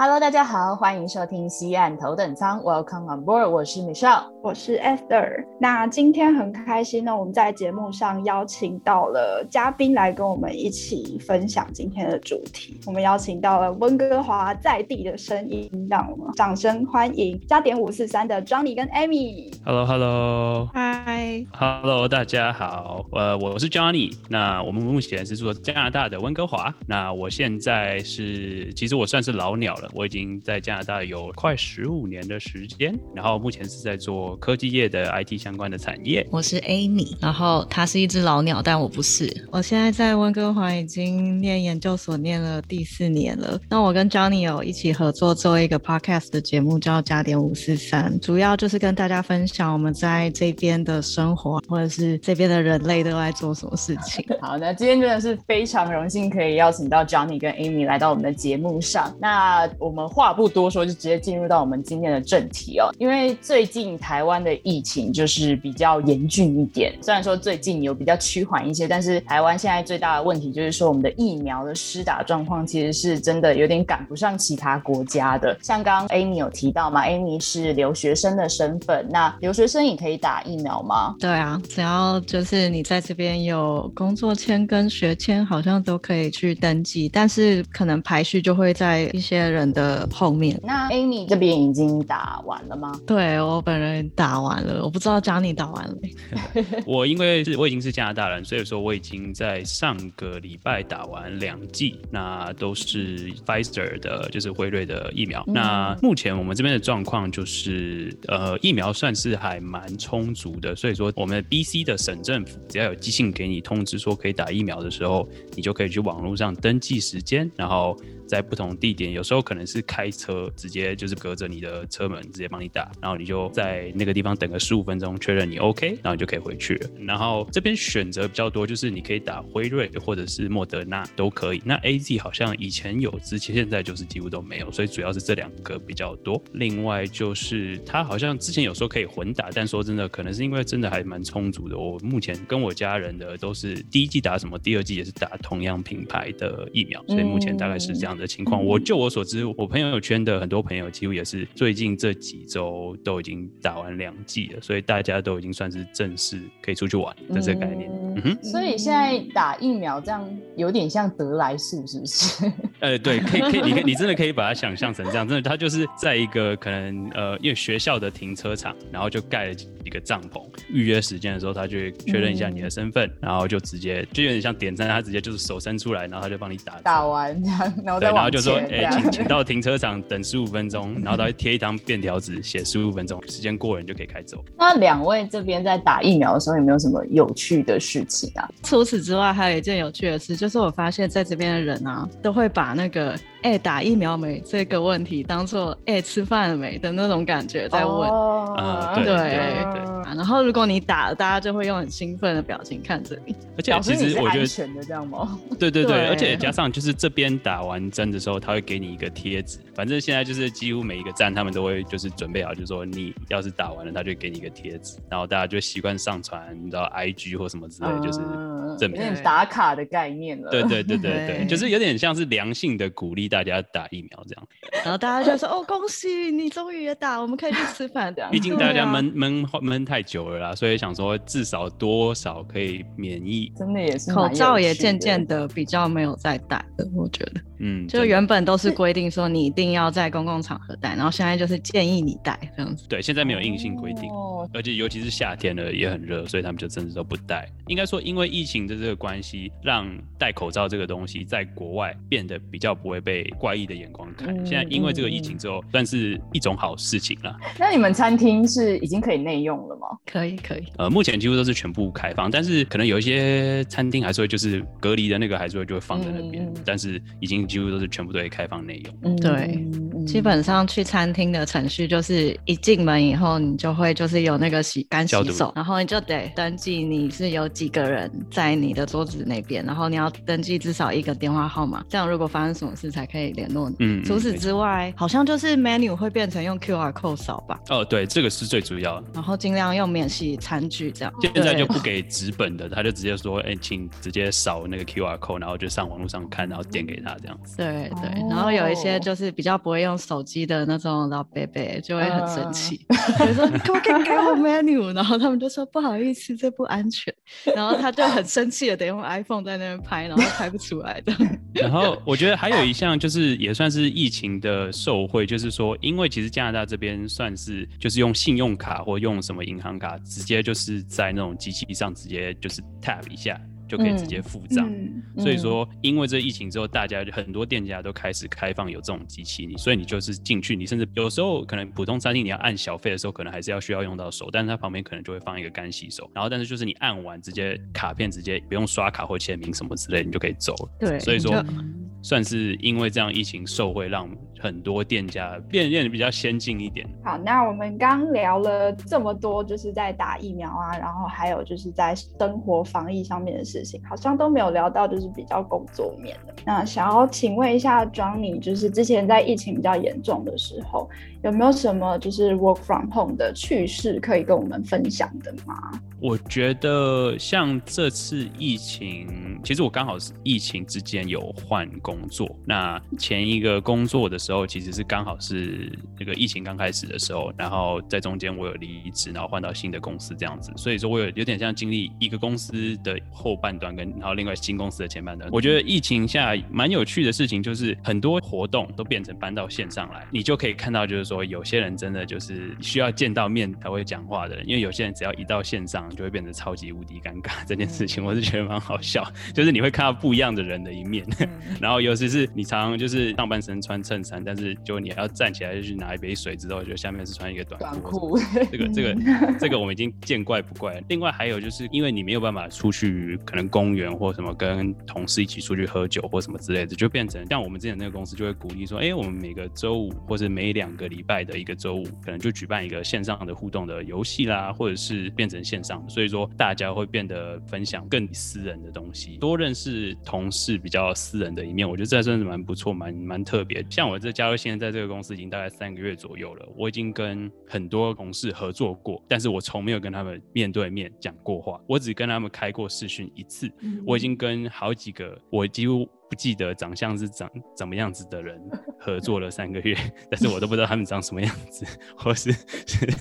Hello，大家好，欢迎收听西岸头等舱，Welcome on board，我是 Michelle，我是 Esther。那今天很开心呢，我们在节目上邀请到了嘉宾来跟我们一起分享今天的主题。我们邀请到了温哥华在地的声音，让我们掌声欢迎加点五四三的 Johnny 跟 Amy。Hello，Hello，Hi，Hello，大家好。呃，我是 Johnny。那我们目前是做加拿大的温哥华。那我现在是，其实我算是老鸟了。我已经在加拿大有快十五年的时间，然后目前是在做科技业的 IT 相关的产业。我是 Amy，然后它是一只老鸟，但我不是。我现在在温哥华已经念研究所，念了第四年了。那我跟 Johnny 有一起合作做一个 podcast 的节目，叫加点五四三，主要就是跟大家分享我们在这边的生活，或者是这边的人类都在做什么事情。好，那今天真的是非常荣幸可以邀请到 Johnny 跟 Amy 来到我们的节目上。那我们话不多说，就直接进入到我们今天的正题哦。因为最近台湾的疫情就是比较严峻一点，虽然说最近有比较趋缓一些，但是台湾现在最大的问题就是说，我们的疫苗的施打状况其实是真的有点赶不上其他国家的。像刚 Amy 有提到嘛，Amy 是留学生的身份，那留学生也可以打疫苗吗？对啊，只要就是你在这边有工作签跟学签，好像都可以去登记，但是可能排序就会在一些人。的后面，那 Amy 这边已经打完了吗？对我本人打完了，我不知道 Johnny 打完了没。我因为是我已经是加拿大人，所以说我已经在上个礼拜打完两剂，那都是 Pfizer 的，就是辉瑞的疫苗。那目前我们这边的状况就是，呃，疫苗算是还蛮充足的，所以说我们 BC 的省政府只要有寄信给你通知说可以打疫苗的时候，你就可以去网络上登记时间，然后。在不同地点，有时候可能是开车直接就是隔着你的车门直接帮你打，然后你就在那个地方等个十五分钟，确认你 OK，然后你就可以回去了。然后这边选择比较多，就是你可以打辉瑞或者是莫德纳都可以。那 AZ 好像以前有，之前现在就是几乎都没有，所以主要是这两个比较多。另外就是它好像之前有时候可以混打，但说真的，可能是因为真的还蛮充足的。我目前跟我家人的都是第一季打什么，第二季也是打同样品牌的疫苗，所以目前大概是这样。的情况，我就我所知，我朋友圈的很多朋友几乎也是最近这几周都已经打完两剂了，所以大家都已经算是正式可以出去玩的这个概念。嗯哼，所以现在打疫苗这样有点像得来速，是不是？呃，对，可以可以，你可以你真的可以把它想象成这样，真的，他就是在一个可能呃，因为学校的停车场，然后就盖了一个帐篷，预约时间的时候，他就会确认一下你的身份，然后就直接就有点像点餐，他直接就是手伸出来，然后他就帮你打打完这样，然后然后就说，哎，请请到停车场等十五分钟，然后他会贴一张便条纸，写十五分钟，时间过了你就可以开走。那两位这边在打疫苗的时候有没有什么有趣的事情啊？除此之外，还有一件有趣的事，就是我发现在这边的人啊，都会把那个。哎，打疫苗没这个问题，当做哎吃饭了没的那种感觉在问，啊，对对对。然后如果你打了，大家就会用很兴奋的表情看着你，而且其实我觉得全的这样吗？对对对，而且加上就是这边打完针的时候，他会给你一个贴纸，反正现在就是几乎每一个站他们都会就是准备好，就是说你要是打完了，他就给你一个贴纸，然后大家就习惯上传你知道 IG 或什么之类，就是证明打卡的概念了。对对对对 对，就是有点像是良性的鼓励。大家打疫苗这样，然后大家就说：“哦，恭喜你终于也打，我们可以去吃饭。”这样，毕竟大家闷闷闷太久了啦，所以想说至少多少可以免疫。真的也是，口罩也渐渐的比较没有再戴了，我觉得。嗯，就原本都是规定说你一定要在公共场合戴，然后现在就是建议你戴这样子。对，现在没有硬性规定，哦而且尤其是夏天了也很热，所以他们就真的都不戴。应该说，因为疫情的这个关系，让戴口罩这个东西在国外变得比较不会被怪异的眼光看。嗯现在因为这个疫情之后，算是一种好事情了。那你们餐厅是已经可以内用了吗？可以可以。呃，目前几乎都是全部开放，但是可能有一些餐厅还是会就是隔离的那个还是会就会放在那边，但是已经几乎都是全部都会开放内用。嗯对基本上去餐厅的程序就是一进门以后，你就会就是有那个洗干洗消毒手，然后你就得登记你是有几个人在你的桌子那边，然后你要登记至少一个电话号码，这样如果发生什么事才可以联络你。嗯，嗯除此之外，好像就是 menu 会变成用 QR code 扫吧，哦，对，这个是最主要的。然后尽量用免洗餐具这样。现在就不给纸本的，他就直接说，哎、请直接扫那个 QR code，然后就上网络上看，然后点给他这样子。对对，然后有一些哦就是比较不会用手机的那种老伯伯就会很生嗯气，就说你可不可以给我 menu？然后他们就说不好意思，这不安全。然后他就很生气的得用 iPhone 在那边拍，然后拍不出来的。然后我觉得还有一项就是也算是疫情的受惠，就是说，因为其实加拿大这边算是就是用信用卡或用什么银行卡，直接就是在那种机器上直接就是 tap 一下就可以直接付账。嗯，所以说，因为这疫情之后，大家就很多店家都开始开放有这种机器，你所以你就是进去，你甚至有时候可能普通餐厅你要按小费的时候，可能还是要需要用到手，但是它旁边可能就会放一个干洗手，然后但是就是你按完直接卡片直接不用刷卡或签名什么之类，你就可以走了。对，所以说算是因为这样疫情受惠，让很多店家变变得比较先进一点。好，那我们刚聊了这么多，就是在打疫苗啊，然后还有就是在生活防疫上面的事情，好像都没有聊到就是比较工作面的。那想要请问一下庄尼就是之前在疫情比较严重的时候，有没有什么就是 work from home 的趣事可以跟我们分享的吗？我觉得像这次疫情，其实我刚好是疫情之间有换工作。那前一个工作的时候，其实是刚好是那个疫情刚开始的时候，然后在中间我有离职，然后换到新的公司这样子。所以说我有有点像经历一个公司的后半段，跟然后另外新公司的前半段。我觉得疫情下蛮有趣的事情，就是很多活动都变成搬到线上来，你就可以看到，就是说有些人真的就是需要见到面才会讲话的人，因为有些人只要一到线上就会变得超级无敌尴尬。这件事情我是觉得蛮好笑，就是你会看到不一样的人的一面，然后尤其是你常常就是上半身穿衬衫，但是就你还要站起来就去拿一杯水之后，就下面是穿一个短。裤，这个这个这个我们已经见怪不怪了。另外还有就是因为你没有办法出去，可能公园或什么跟同事一起出去喝酒或什么之类的，就变成像我们之前那个公司就会鼓励说，哎，我们每个周五或者每两个礼拜的一个周五，可能就举办一个线上的互动的游戏啦，或者是变成线上，所以说大家会变得分享更私人的东西，多认识同事比较私人的一面，我觉得这算是蛮不错，蛮蛮特别。像我这加入现在在这个公司已经大概三个月左右了，我已经跟很多同事合作过，但是我从没有跟他们面对面讲过话，我只跟他们开过视讯一次。我已经跟好几个我几乎不记得长相是长怎么样子的人合作了三个月，但是我都不知道他们长什么样子，或是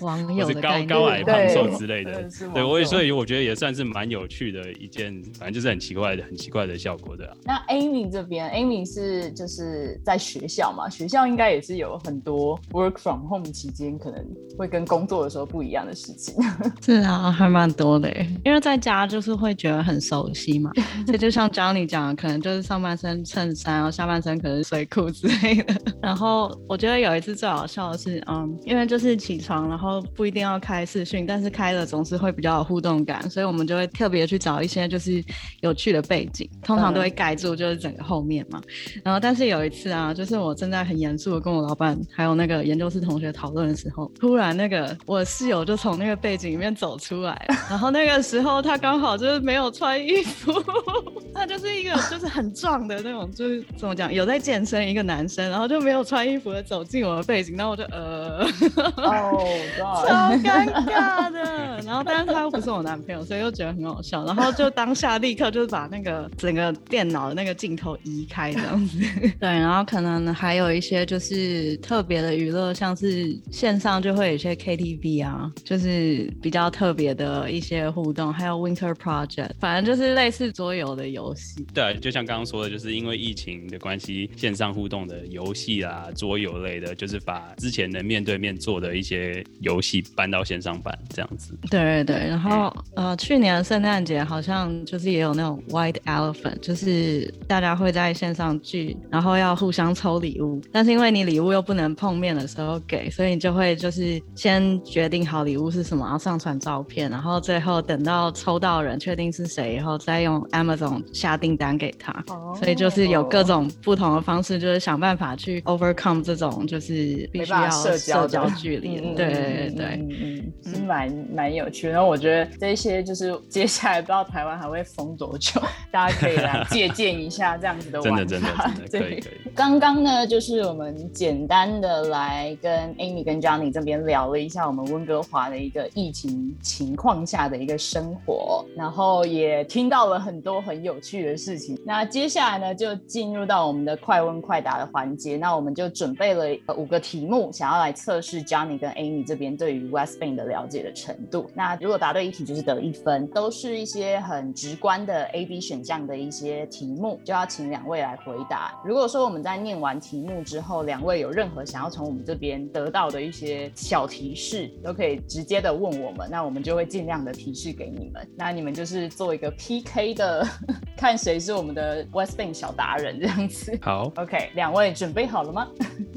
网或是高友的概念高矮胖瘦之类的。对，我也所以我觉得也算是蛮有趣的一件，反正就是很奇怪的、很奇怪的效果的、啊。那 Amy 这边，Amy 是就是在学校嘛，学校应该也是有很多 work from home 期间可能会跟工作的时候不一样的事情。是啊，还蛮多的，因为在家就是会觉得很熟悉嘛。这就像 Johnny 讲的，可能就是上半身衬衫，然后下半身可能是睡裤之类的。然后我觉得有一次最好笑的是，嗯，因为就是起床，然后不一定要开视讯，但是开了总是会比较有互动感，所以我们就会特别去找一些就是有趣的背景，通常都会盖住就是整个后面嘛。然后但是有一次啊，就是我正在很严肃的跟我老板还有那个研究室同学讨论的时候，突然那个我室友就从那个背景里面走出来，然后那个时候他刚好就是没有穿衣服，他就是一个就是很壮的那种，就是怎么讲有在健身一个男生，然后就没有穿衣服的走进我的背景，然后我就呃。哦超尴尬的，然后但是他又不是我男朋友，所以又觉得很好笑，然后就当下立刻就是把那个整个电脑的那个镜头移开这样子。对，然后可能还有一些就是特别的娱乐，像是线上就会有一些 KTV 啊，就是比较特别的一些互动，还有 Winter Project，反正就是类似桌游的游戏。对，就像刚刚说的，就就是因为疫情的关系，线上互动的游戏啊、桌游类的，就是把之前的面对面做的一些游戏搬到线上版这样子。对对对，然后呃，去年圣诞节好像就是也有那种 White Elephant，就是大家会在线上聚，然后要互相抽礼物，但是因为你礼物又不能碰面的时候给，所以你就会就是先决定好礼物是什么，然后上传照片，然后最后等到抽到人确定是谁以后，再用 Amazon 下订单给他。所以就是有各种不同的方式，就是想办法去 overcome 这种就是必须要社交交距离。对对对，嗯嗯，是蛮蛮有趣。然后我觉得这些就是接下来不知道台湾还会封多久，大家可以来 借鉴一下这样子的玩法。真的真的真的可以可以。刚刚呢，就是我们简单的来跟 Amy 跟 Johnny 这边聊了一下我们温哥华的一个疫情情况下的一个生活，然后也听到了很多很有趣的事情。那接下来呢，就进入到我们的快问快答的环节。那我们就准备了五个题目，想要来测试 Johnny 跟 Amy 这边对于 West Bank 的了解的程度。那如果答对一题，就是得一分，都是一些很直观的 A、B 选项的一些题目，就要请两位来回答。如果说我们在念完题目之后，两位有任何想要从我们这边得到的一些小提示，都可以直接的问我们，那我们就会尽量的提示给你们。那你们就是做一个 PK 的，看谁是我们的 West 小达人这样子。好，OK，两位准备好了吗？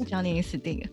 教你死定了。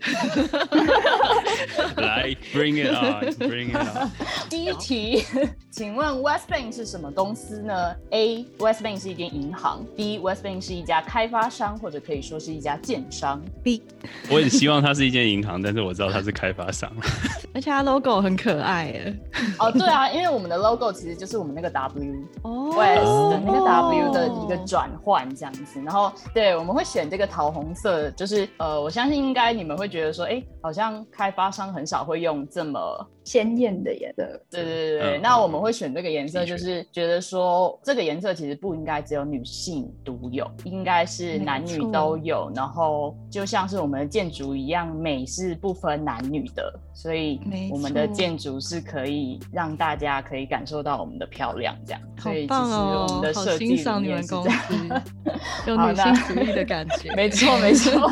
来，Bring it on，Bring it on。第一题，请问 West Bank 是什么公司呢？A，West Bank 是一间银行。B，West Bank 是一家开发商，或者可以说是一家建商。B，我很希望它是一间银行，但是我知道它是开发商。而且它 logo 很可爱耶。哦，对啊，因为我们的 logo 其实就是我们那个 W，West 的那个 W 的一个转换这样子。然后，对，我们会选这个桃红色，就是呃，我相信应该你们会觉得说，哎，好像开发商很少会用这么。鲜艳的颜色，对对对对，那我们会选这个颜色，就是觉得说这个颜色其实不应该只有女性独有，应该是男女都有。然后就像是我们的建筑一样，美是不分男女的，所以我们的建筑是可以让大家可以感受到我们的漂亮，这样。好棒哦！好欣赏你们公司，有女性主义的感觉。没 错没错，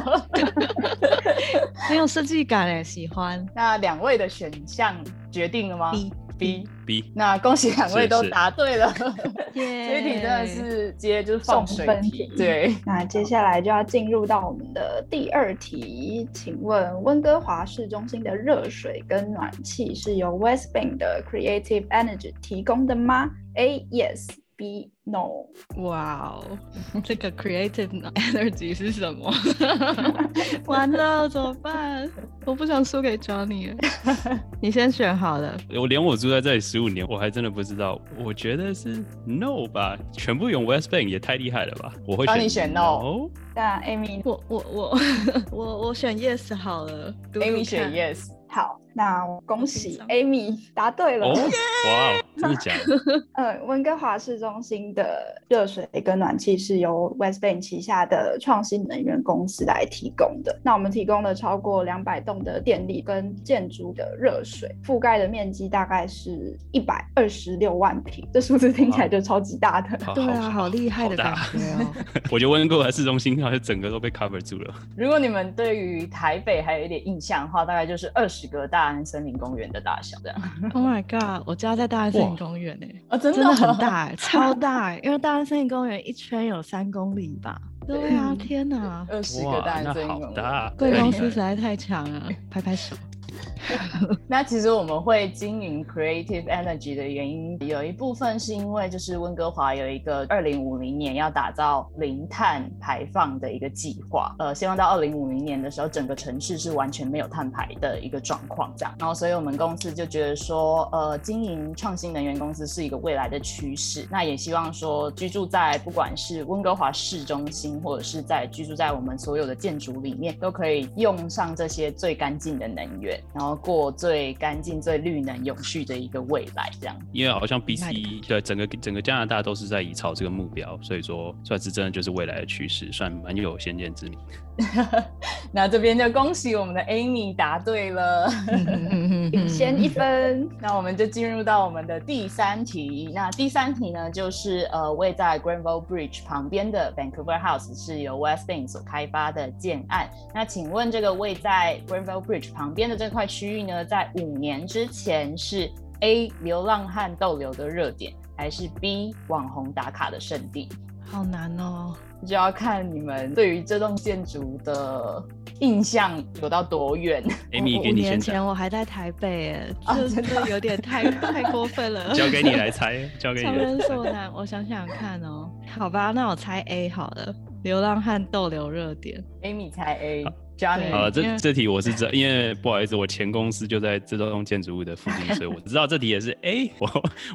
很有设计感诶，喜欢。那两位的选项。决定了吗？B B B，那恭喜两位都答对了，这一题真的是直接就是放水题。对，那接下来就要进入到我们的第二题，请问温哥华市中心的热水跟暖气是由 West Bank 的 Creative Energy 提供的吗？A Yes。B no，哇哦，这个 creative energy 是什么？完了，怎么办？我不想输给 Johnny，你先选好了。我连我住在这里十五年，我还真的不知道。我觉得是 no 吧，全部用 West Bank 也太厉害了吧？我会选 no。那 Amy，我我我我我选 yes 好了。Amy 选 yes。好，那恭喜 Amy 答对了。哇，真的假的？嗯，温哥华市中心的热水跟暖气是由 West Bank 旗下的创新能源公司来提供的。那我们提供了超过两百栋的电力跟建筑的热水，覆盖的面积大概是一百二十六万平。这数字听起来就超级大的。对啊，好厉害的感觉哦。我觉得温哥华市中心好像整个都被 cover 住了。如果你们对于台北还有一点印象的话，大概就是二十。个大安森林公园的大小这样。Oh my god！我家在大安森林公园呢，啊真的很大哎，超大哎，因为大安森林公园一圈有三公里吧。对啊，天哪，二十个大安森林公园，贵公司实在太强了，拍拍手。那其实我们会经营 Creative Energy 的原因，有一部分是因为就是温哥华有一个二零五零年要打造零碳排放的一个计划，呃，希望到二零五零年的时候，整个城市是完全没有碳排的一个状况这样。然后，所以我们公司就觉得说，呃，经营创新能源公司是一个未来的趋势。那也希望说，居住在不管是温哥华市中心，或者是在居住在我们所有的建筑里面，都可以用上这些最干净的能源。然后过最干净、最绿能、永续的一个未来，这样。因为好像 BC 对整个整个加拿大都是在以朝这个目标，所以说算是真的就是未来的趋势，算蛮有先见之明。那这边就恭喜我们的 Amy 答对了，领先一分。那我们就进入到我们的第三题。那第三题呢，就是呃，位在 Granville Bridge 旁边的 Vancouver House 是由 West Bank 所开发的建案。那请问这个位在 Granville Bridge 旁边的这块区域呢，在五年之前是 A 流浪汉逗留的热点，还是 B 网红打卡的圣地？好难哦，就要看你们对于这栋建筑的印象有到多远。Amy 五给你先年前，我还在台北，哎，啊这真的有点太 太过分了。交给你来猜，交给你来。强人所难，我想想看哦。好吧，那我猜 A 好了，流浪汉逗留热点。Amy 猜了，这这题我是知道，因为不好意思，我前公司就在这栋建筑物的附近，所以我知道这题也是 A。我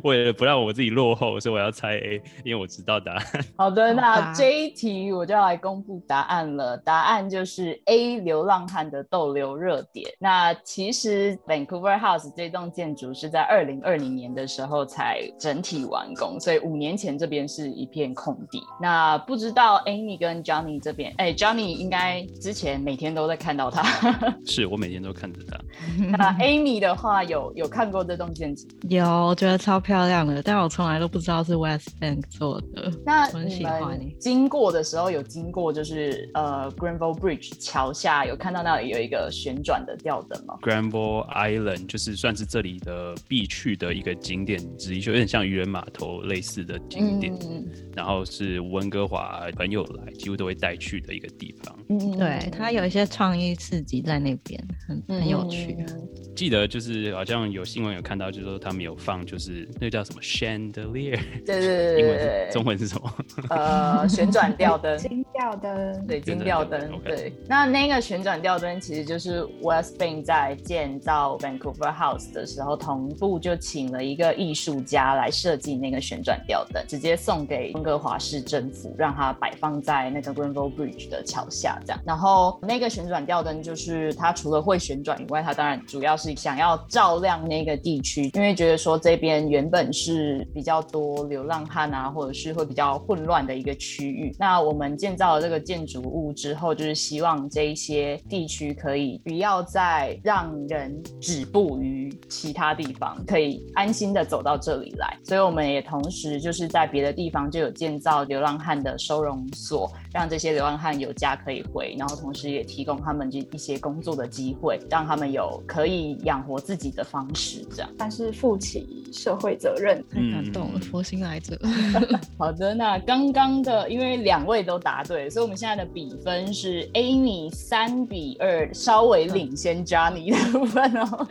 为了不让我自己落后，所以我要猜 A，因为我知道答案。好的，那这一题我就要来公布答案了。答案就是 A 流浪汉的逗留热点。那其实 Vancouver House 这栋建筑是在二零二零年的时候才整体完工，所以五年前这边是一片空地。那不知道 Amy 跟 Johnny 这边，哎，Johnny 应该之前每天都在看到他。是我每天都看着他。那 Amy 的话有有看过这栋建筑？有，我觉得超漂亮的，但我从来都不知道是 West Bank 做的。那我很你喜欢欸们经过的时候有经过就是呃 Granville Bridge 桥下有看到那里有一个旋转的吊灯吗？Granville Island 就是算是这里的必去的一个景点之一，就有点像渔人码头类似的景点。嗯然后是温哥华朋友来几乎都会带去的一个地方。嗯对，它有一些创意刺激在那边，很很有趣。嗯记得就是好像有新闻有看到，就是说他们有放，就是那个叫什么 chandelier，对对对 中文是什么？呃旋转吊灯。金吊灯，对，金吊灯对，那那个旋转吊灯其实就是 West Bank 在建造 Vancouver House 的时候，同步就请了一个艺术家来设计那个旋转吊灯，直接送给温哥华市政府，让它摆放在那个 Granville Bridge 的桥下，这样。然后那个旋转吊灯就是它除了会旋转以外，它当然主要是想要照亮那个地区，因为觉得说这边原本是比较多流浪汉啊，或者是会比较混乱的一个区域。那我们建造了这个建筑物之后，就是希望这一些地区可以不要再让人止步于其他地方，可以安心的走到这里来。所以我们也同时就是在别的地方就有建造流浪汉的收容所，让这些流浪汉有家可以回，然后同时也提供他们一些工作的机会，让他们有可以养活自己的方式。这样。但是负起社会责任。太感动佛心来者。好的，那刚刚的因为两位都答对，所以我们现在的比分是 Amy 三比二，稍微领先 Johnny 的部分哦。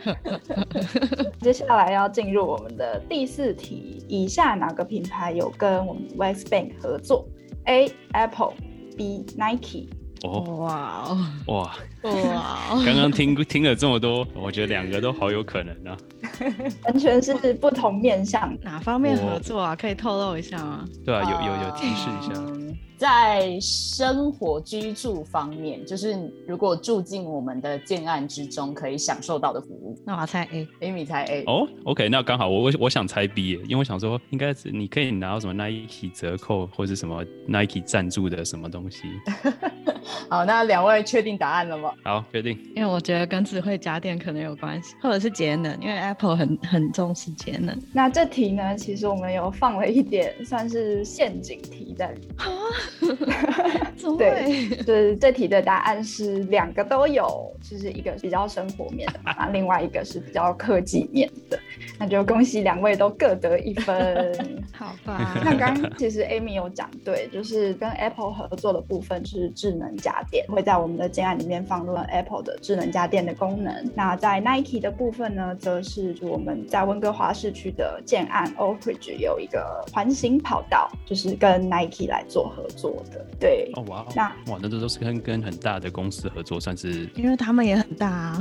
接下来要进入我们的第四题，以下哪个品牌有跟我们 West Bank 合作？A. Apple B. Nike 哦哇哦哇，哇哦！刚刚听听了这么多，我觉得两个都好有可能啊。完全是不同面向。哪方面合作啊？可以透露一下吗？对啊，有有有提示一下。嗯在生活居住方面，就是如果住进我们的建案之中，可以享受到的服务。那我要猜 A。Amy 猜 A，、哦，OK，那刚好我我我想猜 B，因为我想说应该是你可以拿到什么 Nike 折扣或者什么 Nike 赞助的什么东西。好，那两位确定答案了吗？好，确定。因为我觉得跟智慧家电可能有关系，或者是节能，因为 Apple 很很重视节能。那这题呢，其实我们有放了一点算是陷阱题在里面。对？就是这题的答案是两个都有，就是一个比较生活面的嘛，那 另外一个是比较科技面的。那就恭喜两位都各得一分。好吧，那刚刚其实 Amy 有讲对，就是跟 Apple 合作的部分是智能家电，会在我们的建案里面放入了 Apple 的智能家电的功能。那在 Nike 的部分呢，则是就我们在温哥华市区的建案 Oak Ridge 有一个环形跑道，就是跟 Nike 来做合作的。对，哦哇哦，那哇，那这都是跟跟很大的公司合作，算是因为他们也很大啊，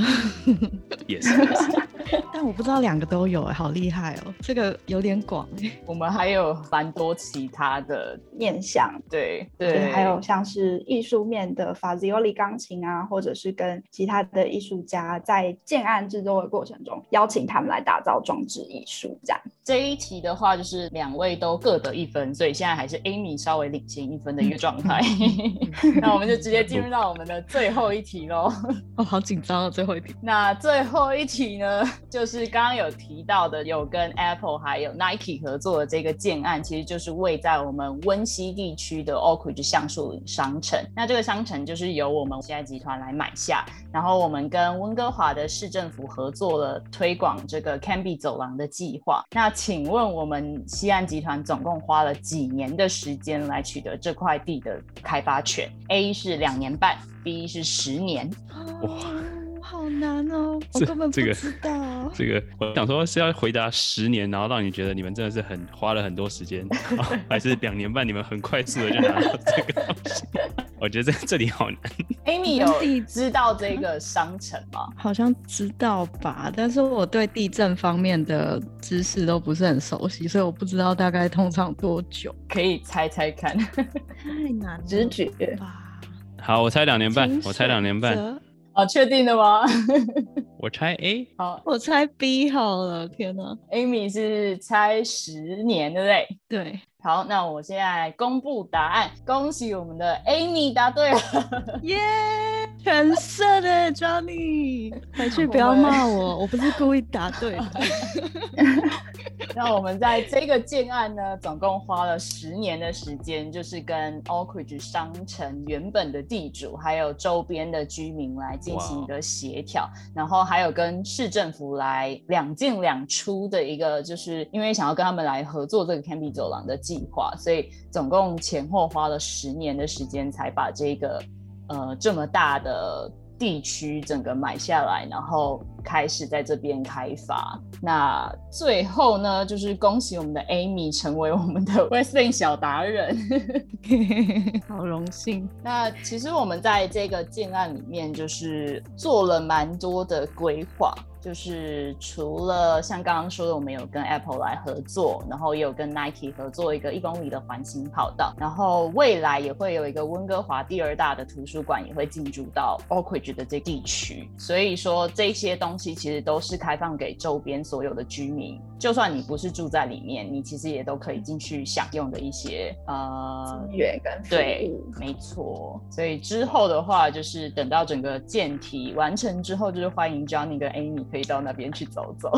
也是。但我不知道两个都有、欸，好厉害哦，这个有点广哎、我们还有蛮多其他的，面向对对，还有像是艺术面的 Fazioli 钢琴啊，或者是跟其他的艺术家在建案制作的过程中，邀请他们来打造装置艺术，这样。这一题的话，就是两位都各得一分，所以现在还是 Amy 稍微领先一分的一个状态。那我们就直接进入到我们的最后一题喽。哦，好紧张啊，最后一题。那最后一题呢，就是刚刚有提到的，有跟 Apple 还有 Nike 合作的这个建案，其实就是位在我们温西地区的 Oakridge 橡树岭商城。那这个商城就是由我们现在集团来买下，然后我们跟温哥华的市政府合作了推广这个 Canby 走廊的计划。那请问我们西岸集团总共花了几年的时间来取得这块地的开发权？A 是两年半，B 是十年。哇，好难哦，我根本不知道。这个我想说是要回答十年，然后让你觉得你们真的是很花了很多时间，还是两年半你们很快速的就拿到这个东西？我觉得这 这里好难。Amy 有知道这个商城吗？好像知道吧，但是我对地震方面的知识都不是很熟悉，所以我不知道大概通常多久。可以猜猜看，太难，直觉吧。好，我猜两年半，我猜两年半。哦，确定的吗？我猜 A，好，我猜 B 好了。天哪，Amy 是猜十年，对不对？对。好，那我现在公布答案，恭喜我们的 Amy 答对了，耶！全色的 Johnny，回去不要骂我，我不是故意答对的。那我们在这个建案呢，总共花了十年的时间，就是跟 Oakridge 商城原本的地主，还有周边的居民来进行一个协调，然后还有跟市政府来两进两出的一个，就是因为想要跟他们来合作这个 Canby 走廊的计划，所以总共前后花了十年的时间才把这个呃这么大的。地区整个买下来，然后开始在这边开发。那最后呢，就是恭喜我们的 Amy 成为我们的 Westling 小达人，好荣幸。那其实我们在这个建案里面，就是做了蛮多的规划。就是除了像刚刚说的，我们有跟 Apple 来合作，然后也有跟 Nike 合作一个一公里的环形跑道，然后未来也会有一个温哥华第二大的图书馆也会进驻到 Oakridge 的这地区，所以说这些东西其实都是开放给周边所有的居民，就算你不是住在里面，你其实也都可以进去享用的一些呃资源跟对，没错。所以之后的话，就是等到整个建体完成之后，就是欢迎 Johnny 跟 Amy。可以到那边去走走，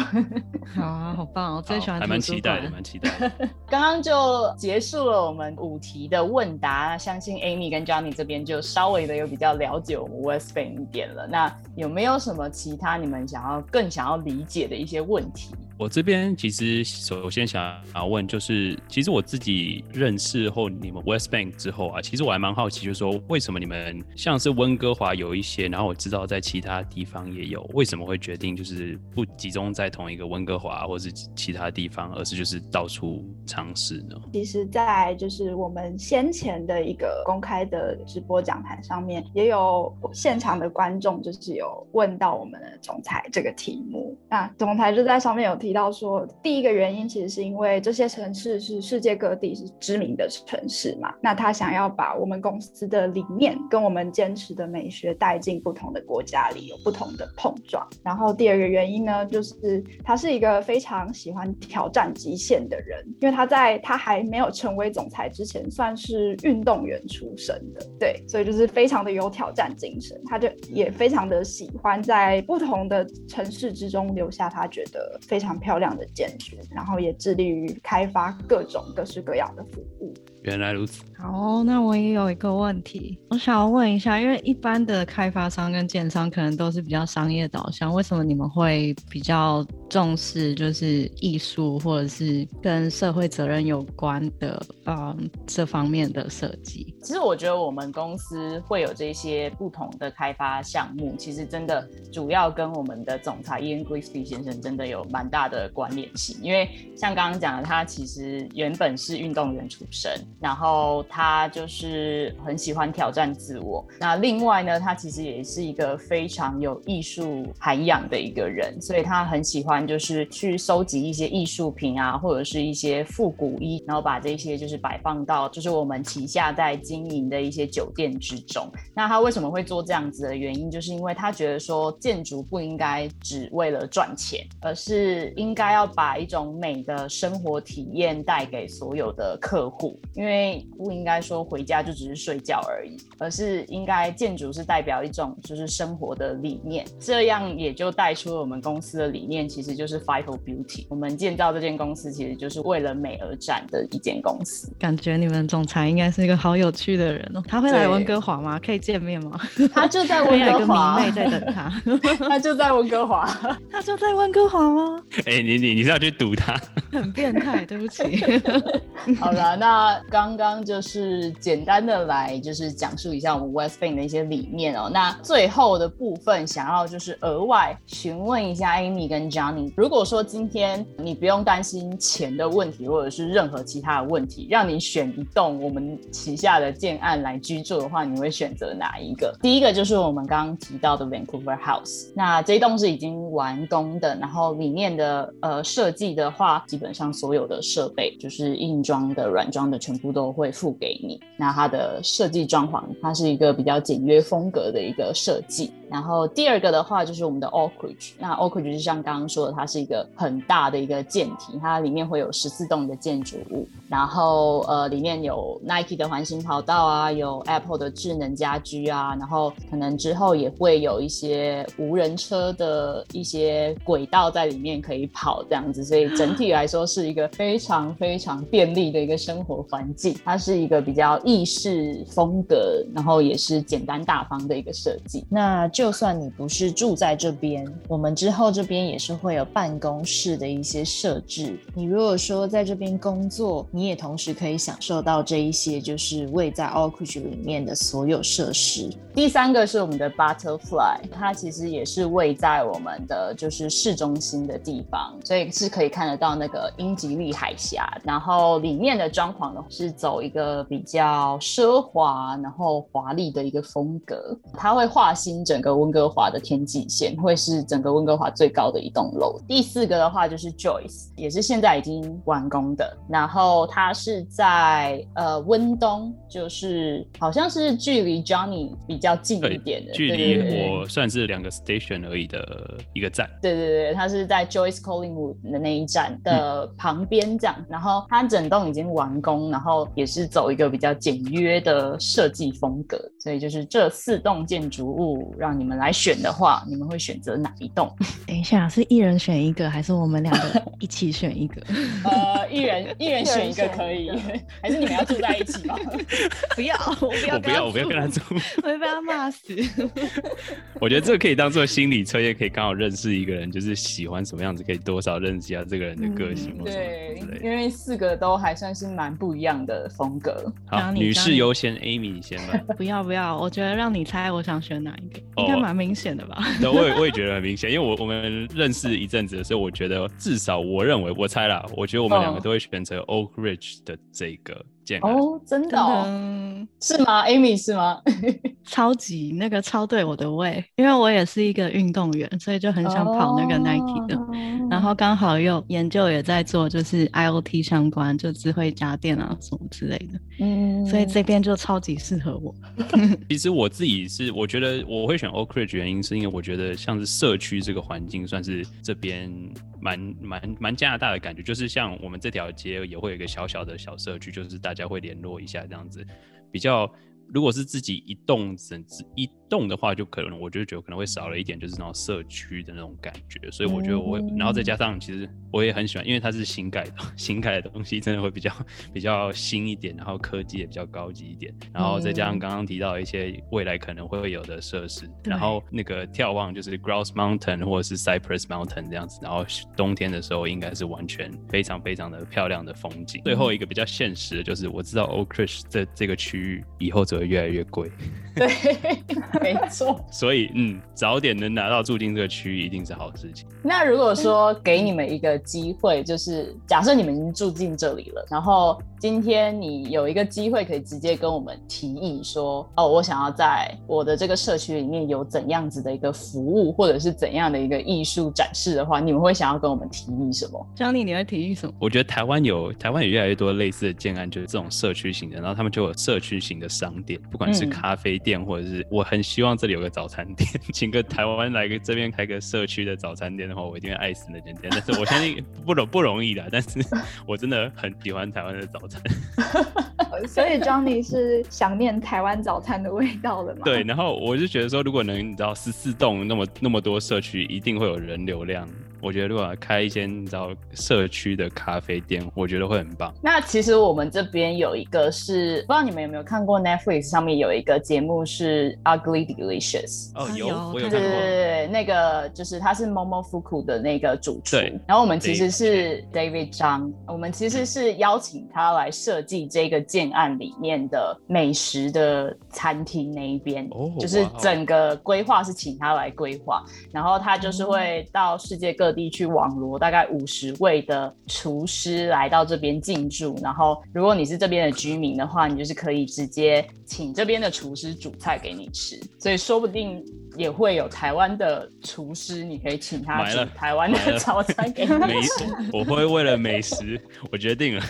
好啊，好棒！我最喜欢还蛮期待的，蛮期待。刚刚就结束了我们五题的问答，相信 Amy 跟 Johnny 这边就稍微的有比较了解我们 West Bank 一点了。那有没有什么其他你们想要更想要理解的一些问题？我这边其实首先想要问，就是其实我自己认识后，你们 West Bank 之后啊，其实我还蛮好奇，就是说为什么你们像是温哥华有一些，然后我知道在其他地方也有，为什么会决定就是不集中在同一个温哥华或是其他地方，而是就是到处尝试呢？其实，在就是我们先前的一个公开的直播讲坛上面，也有现场的观众就是有问到我们的总裁这个题目，那总裁就在上面有提。提到说，第一个原因其实是因为这些城市是世界各地是知名的城市嘛，那他想要把我们公司的理念跟我们坚持的美学带进不同的国家里，有不同的碰撞。然后第二个原因呢，就是他是一个非常喜欢挑战极限的人，因为他在他还没有成为总裁之前，算是运动员出身的，对，所以就是非常的有挑战精神，他就也非常的喜欢在不同的城市之中留下他觉得非常。漂亮的建筑，然后也致力于开发各种各式各样的服务。原来如此。好，那我也有一个问题，我想要问一下，因为一般的开发商跟建商可能都是比较商业导向，为什么你们会比较重视就是艺术或者是跟社会责任有关的嗯这方面的设计？其实我觉得我们公司会有这些不同的开发项目，其实真的主要跟我们的总裁 Ian Grisby 先生真的有蛮大的关联性，因为像刚刚讲的，他其实原本是运动员出身。然后他就是很喜欢挑战自我。那另外呢，他其实也是一个非常有艺术涵养的一个人，所以他很喜欢就是去收集一些艺术品啊，或者是一些复古衣，然后把这些就是摆放到就是我们旗下在经营的一些酒店之中。那他为什么会做这样子的原因，就是因为他觉得说建筑不应该只为了赚钱，而是应该要把一种美的生活体验带给所有的客户。为不应该说回家就只是睡觉而已，而是应该建筑是代表一种就是生活的理念。这样也就带出了我们公司的理念，其实就是 Fight for Beauty。我们建造这间公司，其实就是为了美而战的一间公司。感觉你们总裁应该是一个好有趣的人哦。他会来温哥华吗？可以见面吗？他就在 温哥华，迷妹在等他。他就在温哥华，他就在温哥华吗？哎，你你你是要去堵他？很变态，对不起。好了，那刚刚就是简单的来就是讲述一下我们 West Bank 的一些理念哦。那最后的部分想要就是额外询问一下 Amy 跟 Johnny，如果说今天你不用担心钱的问题，或者是任何其他的问题，让你选一栋我们旗下的建案来居住的话，你会选择哪一个？第一个就是我们刚刚提到的 Vancouver House，那这一栋是已经完工的，然后里面的呃设计的话，基本上所有的设备就是硬装的、软装的，全部都会付给你。那它的设计装潢，它是一个比较简约风格的一个设计。然后第二个的话就是我们的 Oakridge，那 Oakridge 就像刚刚说的，它是一个很大的一个建体，它里面会有十四栋的建筑物，然后呃里面有 Nike 的环形跑道啊，有 Apple 的智能家居啊，然后可能之后也会有一些无人车的一些轨道在里面可以跑这样子，所以整体来说是一个非常非常便利的一个生活环境，它是一个比较意式风格，然后也是简单大方的一个设计，那就。就算你不是住在这边，我们之后这边也是会有办公室的一些设置。你如果说在这边工作，你也同时可以享受到这一些，就是位在 o k r i d g e 里面的所有设施。第三个是我们的 Butterfly，它其实也是位在我们的就是市中心的地方，所以是可以看得到那个英吉利海峡。然后里面的装潢呢是走一个比较奢华然后华丽的一个风格，它会划新整个。温哥华的天际线会是整个温哥华最高的一栋楼。第四个的话就是 Joyce，也是现在已经完工的。然后它是在呃温东，就是好像是距离 Johnny 比较近一点的，距离我算是两个 station 而已的一个站。对对对，它是在 Joyce Collingwood 的那一站的旁边这样。然后它整栋已经完工，然后也是走一个比较简约的设计风格。所以就是这四栋建筑物让你。你们来选的话，你们会选择哪一栋？等一下，是一人选一个，还是我们两个 一起选一个？呃，一人 一人选一个可以，还是你们要住在一起吗？不要，我不要，我不要，我不要跟他住，我会被他骂死。我觉得这个可以当做心理测验，可以刚好认识一个人，就是喜欢什么样子，可以多少认识一下这个人的个性。对，因为四个都还算是蛮不一样的风格。好，女士优先，Amy 先吧。不要不要，我觉得让你猜，我想选哪一个？蛮明显的吧？对，我也我也觉得很明显，因为我我们认识一阵子的时候，我觉得至少我认为，我猜啦，我觉得我们两个都会选择 Oak Ridge 的这个。哦，真的哦，是吗？Amy 是吗？超级那个超对我的胃，因为我也是一个运动员，所以就很想跑那个 Nike 的。然后刚好又研究也在做，就是 IOT 相关，就智慧家电啊什么之类的。嗯，所以这边就超级适合我。其实我自己是，我觉得我会选 Oak Ridge 原因是因为我觉得像是社区这个环境算是这边。蛮蛮蛮加拿大的感觉，就是像我们这条街也会有一个小小的小社区，就是大家会联络一下这样子，比较。如果是自己一栋甚至一栋的话，就可能我就觉得可能会少了一点，就是那种社区的那种感觉。所以我觉得我，然后再加上其实我也很喜欢，因为它是新改的，新改的东西真的会比较比较新一点，然后科技也比较高级一点。然后再加上刚刚提到一些未来可能会有的设施，然后那个眺望就是 Grouse Mountain 或者是 Cypress Mountain 这样子。然后冬天的时候应该是完全非常非常的漂亮的风景。最后一个比较现实的就是，我知道 Oak Ridge 这这个区域以后只会越来越贵，对，没错。所以，嗯，早点能拿到住进这个区域，一定是好事情。那如果说给你们一个机会，就是假设你们已经住进这里了，然后今天你有一个机会可以直接跟我们提议说，哦，我想要在我的这个社区里面有怎样子的一个服务，或者是怎样的一个艺术展示的话，你们会想要跟我们提议什么？Johnny，你会提议什么？我觉得台湾有台湾有越来越多类似的建案，就是这种社区型的，然后他们就有社区型的商店，不管是咖啡店或者是，我很希望这里有个早餐店，请个台湾来个这边开个社区的早餐店的话，我一定会爱死那间店。但是我相信不容不容易的，但是 我真的很喜欢台湾的早餐。所以 Johnny 是想念台湾早餐的味道了吗？对，然后我就觉得说，如果能你知道十四栋那么那么多社区，一定会有人流量。我觉得如果开一间你知道社区的咖啡店，我觉得会很棒。那其实我们这边有一个是，不知道你们有没有看过 Netflix 上面有一个节目是 Ugly Delicious。哦，有，我有看过。对对对，那个就是他是 Momofuku 的那个主厨。对。然后我们其实是 David Zhang，我们其实是邀请他来设计这个建案里面的美食的餐厅那一边，就是整个规划是请他来规划，然后他就是会到世界各。地去网罗大概五十位的厨师来到这边进驻，然后如果你是这边的居民的话，你就是可以直接请这边的厨师煮菜给你吃，所以说不定也会有台湾的厨师，你可以请他煮台湾的早餐给你。美食，我会为了美食，我决定了，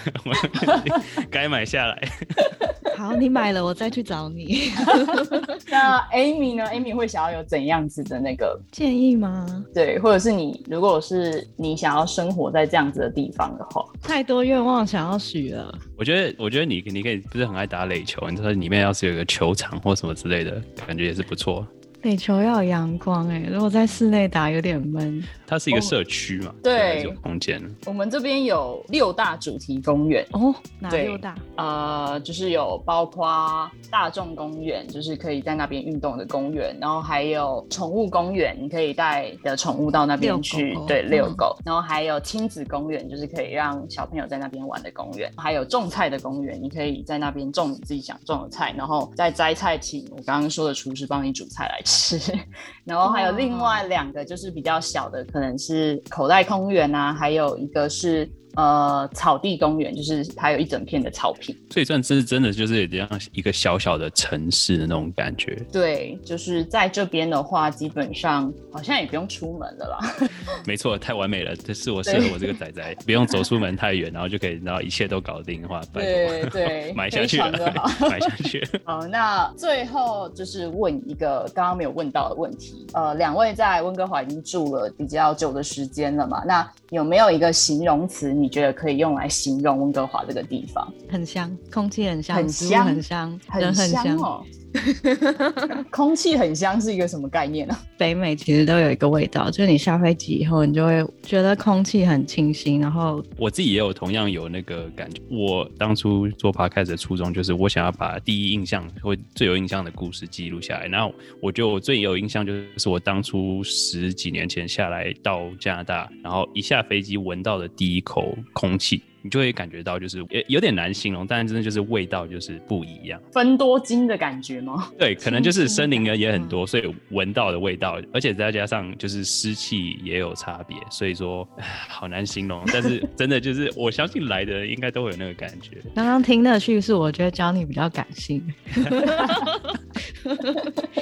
该买下来。好，你买了，我再去找你。那 Amy 呢？Amy 会想要有怎样子的那个建议吗？对，或者是你，如果是你想要生活在这样子的地方的话，太多愿望想要许了。我觉得，我觉得你你可以不是很爱打垒球，你说里面要是有个球场或什么之类的，感觉也是不错。垒球要有阳光哎，如果在室内打有点闷。它是一个社区嘛，对，空间。我们这边有六大主题公园哦，哪六大？呃，就是有包括大众公园，就是可以在那边运动的公园，然后还有宠物公园，你可以带的宠物到那边去，对，遛狗。然后还有亲子公园，就是可以让小朋友在那边玩的公园。还有种菜的公园，你可以在那边种你自己想种的菜，然后再摘菜，请我刚刚说的厨师帮你煮菜来吃。然后还有另外两个，就是比较小的，可能是口袋公园啊，还有一个是。呃，草地公园就是它有一整片的草坪，所以算是真的就是有点像一个小小的城市的那种感觉。对，就是在这边的话，基本上好像也不用出门了啦。没错，太完美了，这是我适合我这个仔仔，不用走出门太远，然后就可以，然后一切都搞定的话，对对，买下去了，买下去。好，那最后就是问一个刚刚没有问到的问题，呃，两位在温哥华已经住了比较久的时间了嘛？那有没有一个形容词？你觉得可以用来形容温哥华这个地方？很香，空气很香，很香，很香，很香哦。空气很香是一个什么概念呢？北美其实都有一个味道，就是你下飞机以后，你就会觉得空气很清新。然后我自己也有同样有那个感觉。我当初做 podcast 的初衷就是我想要把第一印象或最有印象的故事记录下来。然后我觉得我最有印象就是我当初十几年前下来到加拿大，然后一下飞机闻到的第一口空气。你就会感觉到，就是有有点难形容，但是真的就是味道就是不一样，分多金的感觉吗？对，可能就是森林呢也很多，所以闻到的味道，而且再加上就是湿气也有差别，所以说好难形容。但是 真的就是我相信来的人应该都会有那个感觉。刚刚听的叙述，我觉得 Johnny 比较感性，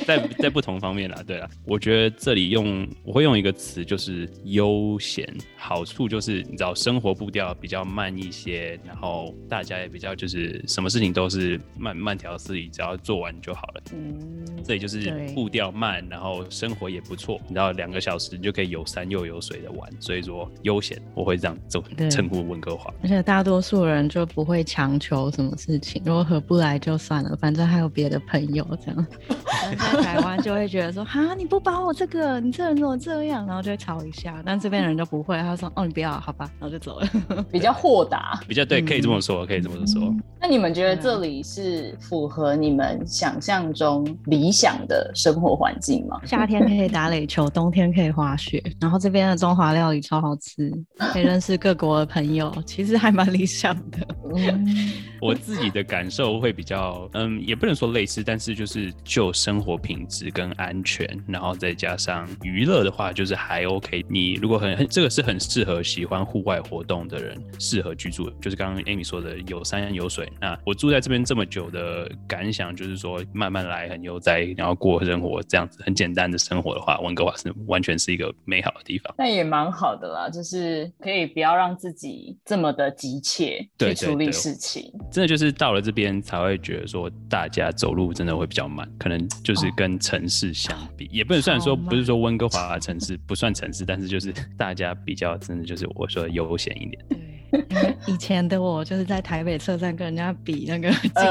在在不同方面啦，对啊，我觉得这里用我会用一个词就是悠闲，好处就是你知道生活步调比较慢。一些，然后大家也比较就是什么事情都是慢慢条斯理，只要做完就好了。嗯，这里就是步调慢，然后生活也不错。你知道两个小时你就可以有山又有水的玩，所以说悠闲，我会这样称称呼温哥华。而且大多数人就不会强求什么事情，如果合不来就算了，反正还有别的朋友这样。在台湾就会觉得说，哈，你不帮我这个，你这人怎么这样？然后就会吵一下。但这边人就不会，他说，哦，你不要，好吧，然后就走了，比较豁达，比较对，可以这么说，可以这么说。那你们觉得这里是符合你们想象中理想的生活环境吗？夏天可以打垒球，冬天可以滑雪，然后这边的中华料理超好吃，可以认识各国的朋友，其实还蛮理想的。我自己的感受会比较，嗯，也不能说类似，但是就是就生活品质跟安全，然后再加上娱乐的话，就是还 OK。你如果很很这个是很适合喜欢户外活动的人适合居住，就是刚刚 Amy 说的有山有水。那我住在这边这么久的感想就是说，慢慢来，很悠哉，然后过生活这样子很简单的生活的话，温哥华是完全是一个美好的地方。那也蛮好的啦，就是可以不要让自己这么的急切去处理事情。真的就是到了这边才会觉得说，大家走路真的会比较慢，可能就是跟城市相比，也不能算说不是说温哥华城市不算城市，但是就是大家比较真的就是我说悠闲一点。以前的我就是在台北车站跟人家比那个竞走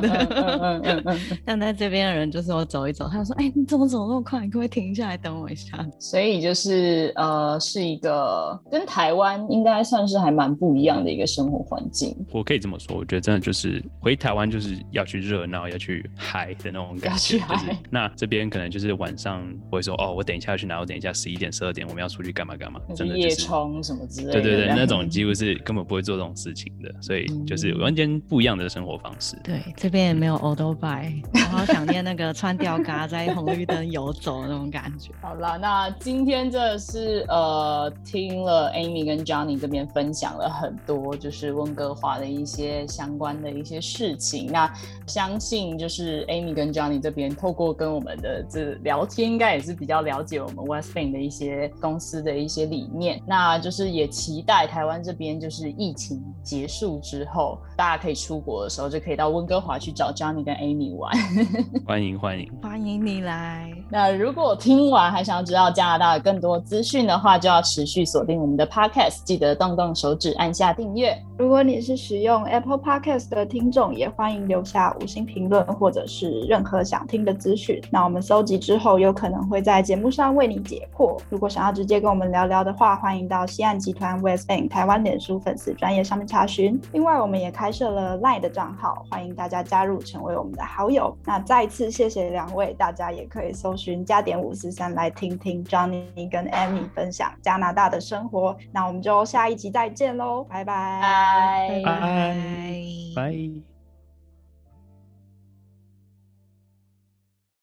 的，但在这边的人就是我走一走，他说：“哎，你怎么走那么快？你可不可以停下来等我一下？”所以就是呃，是一个跟台湾应该算是还蛮不一样的一个生活环境。我可以这么说，我觉得真的就是回台湾就是要去热闹，要去嗨的那种感觉。就是那这边可能就是晚上会说：“哦，我等一下要去哪？我等一下十一点、十二点我们要出去干嘛干嘛？”真的夜冲什么之类的。对对对，那种 几乎是。根本不会做这种事情的，所以就是完全不一样的生活方式。对，这边也没有 auto buy，我好想念那个穿吊嘎在红绿灯游走那种感觉。好了，那今天真的是呃，听了 Amy 跟 Johnny 这边分享了很多，就是温哥华的一些相关的一些事情。那相信就是 Amy 跟 Johnny 这边透过跟我们的这聊天，应该也是比较了解我们 West Bank 的一些公司的一些理念。那就是也期待台湾这边就是。是疫情结束之后，大家可以出国的时候，就可以到温哥华去找 Johnny 跟 Amy 玩。欢迎欢迎欢迎你来。那如果听完还想要知道加拿大的更多资讯的话，就要持续锁定我们的 Podcast，记得动动手指按下订阅。如果你是使用 Apple Podcast 的听众，也欢迎留下五星评论或者是任何想听的资讯。那我们搜集之后，有可能会在节目上为你解惑。如果想要直接跟我们聊聊的话，欢迎到西岸集团 West End 台湾脸书。粉丝专业上面查询，另外我们也开设了 Line 的账号，欢迎大家加入成为我们的好友。那再次谢谢两位，大家也可以搜寻加点五四三来听听 Johnny 跟 Amy 分享加拿大的生活。那我们就下一集再见喽，拜拜，拜拜，拜。